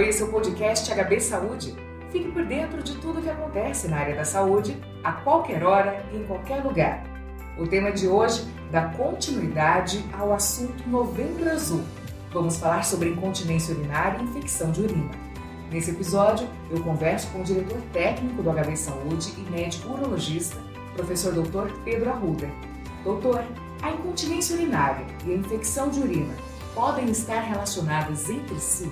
Esse é o podcast HB Saúde. Fique por dentro de tudo que acontece na área da saúde, a qualquer hora e em qualquer lugar. O tema de hoje dá continuidade ao assunto Novembro Azul. Vamos falar sobre incontinência urinária e infecção de urina. Nesse episódio, eu converso com o diretor técnico do HB Saúde e médico urologista, professor Dr. Pedro Arruda. Doutor, a incontinência urinária e a infecção de urina podem estar relacionadas entre si?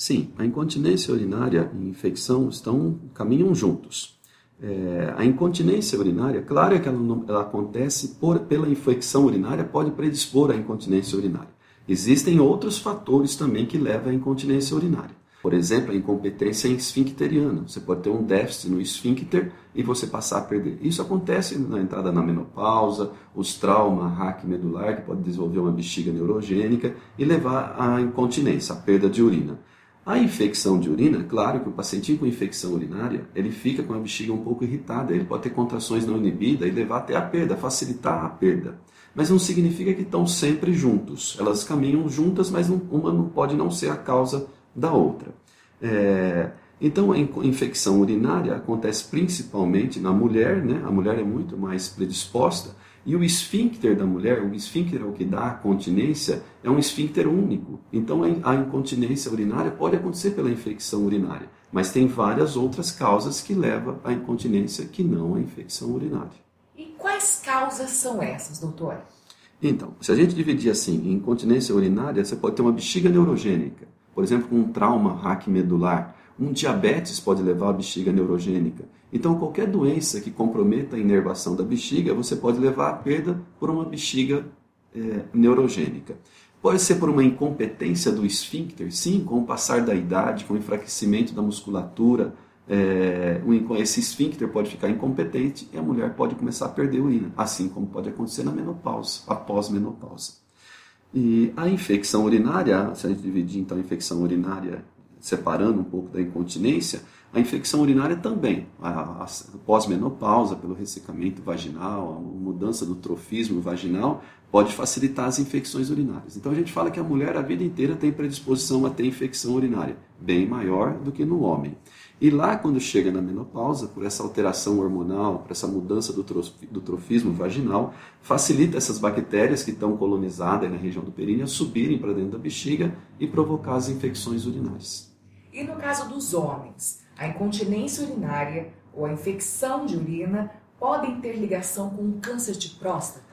Sim, a incontinência urinária e infecção estão caminham juntos. É, a incontinência urinária, claro que ela, ela acontece por, pela infecção urinária, pode predispor à incontinência urinária. Existem outros fatores também que levam à incontinência urinária. Por exemplo, a incompetência esfincteriana. Você pode ter um déficit no esfíncter e você passar a perder. Isso acontece na entrada na menopausa, os traumas raquimedular, que pode desenvolver uma bexiga neurogênica e levar à incontinência, à perda de urina. A infecção de urina, claro que o paciente com infecção urinária, ele fica com a bexiga um pouco irritada, ele pode ter contrações não inibidas e levar até a perda, facilitar a perda. Mas não significa que estão sempre juntos. Elas caminham juntas, mas uma não pode não ser a causa da outra. É, então, a infecção urinária acontece principalmente na mulher, né? a mulher é muito mais predisposta, e o esfíncter da mulher, o esfíncter é o que dá a continência, é um esfíncter único. Então, a incontinência urinária pode acontecer pela infecção urinária, mas tem várias outras causas que levam à incontinência que não à infecção urinária. E quais causas são essas, doutor? Então, se a gente dividir assim, em incontinência urinária, você pode ter uma bexiga neurogênica, por exemplo, com um trauma raquimedular. Um diabetes pode levar a bexiga neurogênica. Então, qualquer doença que comprometa a inervação da bexiga, você pode levar à perda por uma bexiga é, neurogênica. Pode ser por uma incompetência do esfíncter, sim, com o passar da idade, com o enfraquecimento da musculatura, é, esse esfíncter pode ficar incompetente e a mulher pode começar a perder urina, assim como pode acontecer na menopausa, após menopausa. E a infecção urinária, se a gente dividir então a infecção urinária separando um pouco da incontinência, a infecção urinária também, a, a pós-menopausa, pelo ressecamento vaginal, a mudança do trofismo vaginal, pode facilitar as infecções urinárias. Então a gente fala que a mulher a vida inteira tem predisposição a ter infecção urinária, bem maior do que no homem. E lá, quando chega na menopausa, por essa alteração hormonal, por essa mudança do, do trofismo vaginal, facilita essas bactérias que estão colonizadas na região do períneo a subirem para dentro da bexiga e provocar as infecções urinárias. E no caso dos homens, a incontinência urinária ou a infecção de urina podem ter ligação com o câncer de próstata?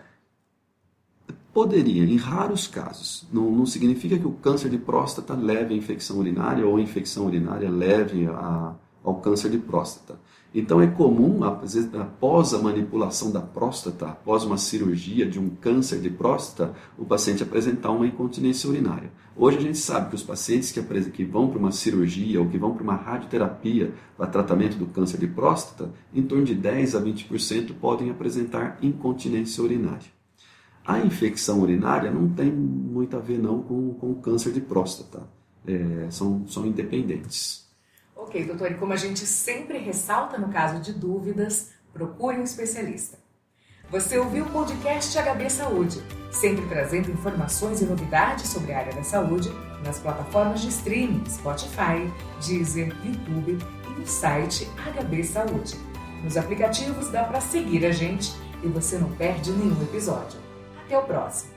Poderia, em raros casos. Não, não, significa que o câncer de próstata leve à infecção urinária ou a infecção urinária leve a, ao câncer de próstata. Então é comum, após a manipulação da próstata, após uma cirurgia de um câncer de próstata, o paciente apresentar uma incontinência urinária. Hoje a gente sabe que os pacientes que, que vão para uma cirurgia ou que vão para uma radioterapia para tratamento do câncer de próstata, em torno de 10 a 20% podem apresentar incontinência urinária. A infecção urinária não tem muito a ver não com, com o câncer de próstata. É, são, são independentes. Ok, doutor, e como a gente sempre ressalta no caso de dúvidas, procure um especialista. Você ouviu o podcast HB Saúde, sempre trazendo informações e novidades sobre a área da saúde nas plataformas de streaming Spotify, Deezer, YouTube e no site HB Saúde. Nos aplicativos dá para seguir a gente e você não perde nenhum episódio. Até o próximo!